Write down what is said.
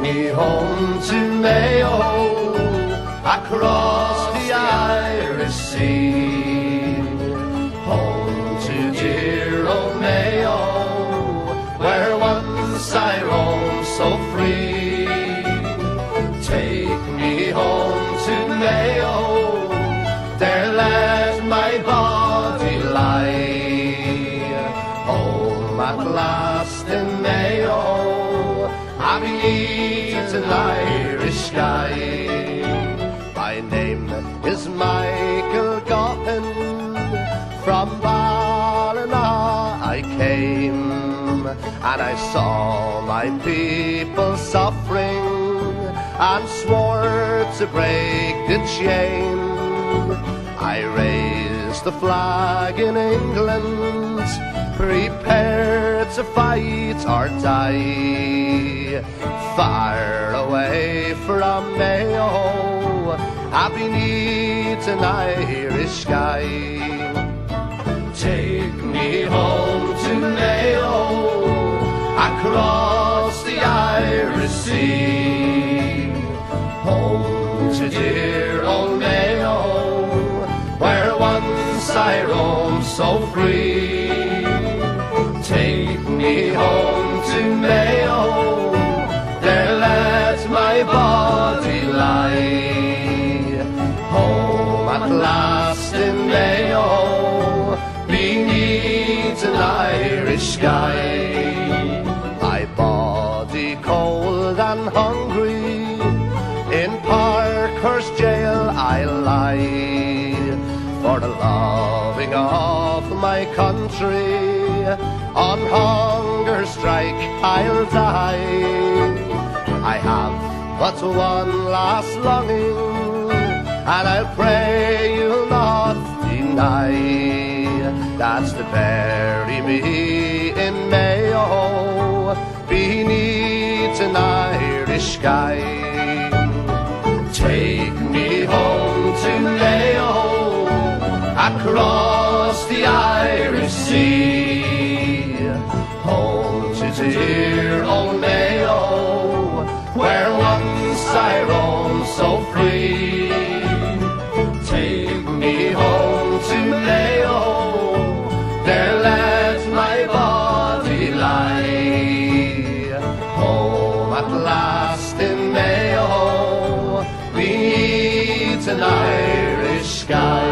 me home to Mayo across the Irish Sea. Home to dear old Mayo, where once I roamed so free. Take me home to Mayo, there let my body lie. Home at last in Mayo, beneath an Irish sky. My name is Michael Gaughan, from Ballina I came, and I saw my people suffering, and swore to break the chain. I raised the flag in England, prepared to fight or die. Far away from Mayo, oh. beneath an Irish sky. Take me home to Mayo, across the Irish Sea. Home to dear old Mayo, where once I roamed so free. Me home to Mayo, there let my body lie. Home at last in Mayo, beneath an Irish sky. My body cold and hungry, in Parkhurst jail I lie. For the loving of my country, on hunger strike I'll die. I have but one last longing, and I'll pray you'll not deny. That's to bury me in Mayo, beneath an Irish sky. Take me home to Mayo, across the Irish Sea dear old oh, Mayo, where once I roamed so free. Take me home to Mayo, there let my body lie. Home at last in Mayo, we an Irish sky.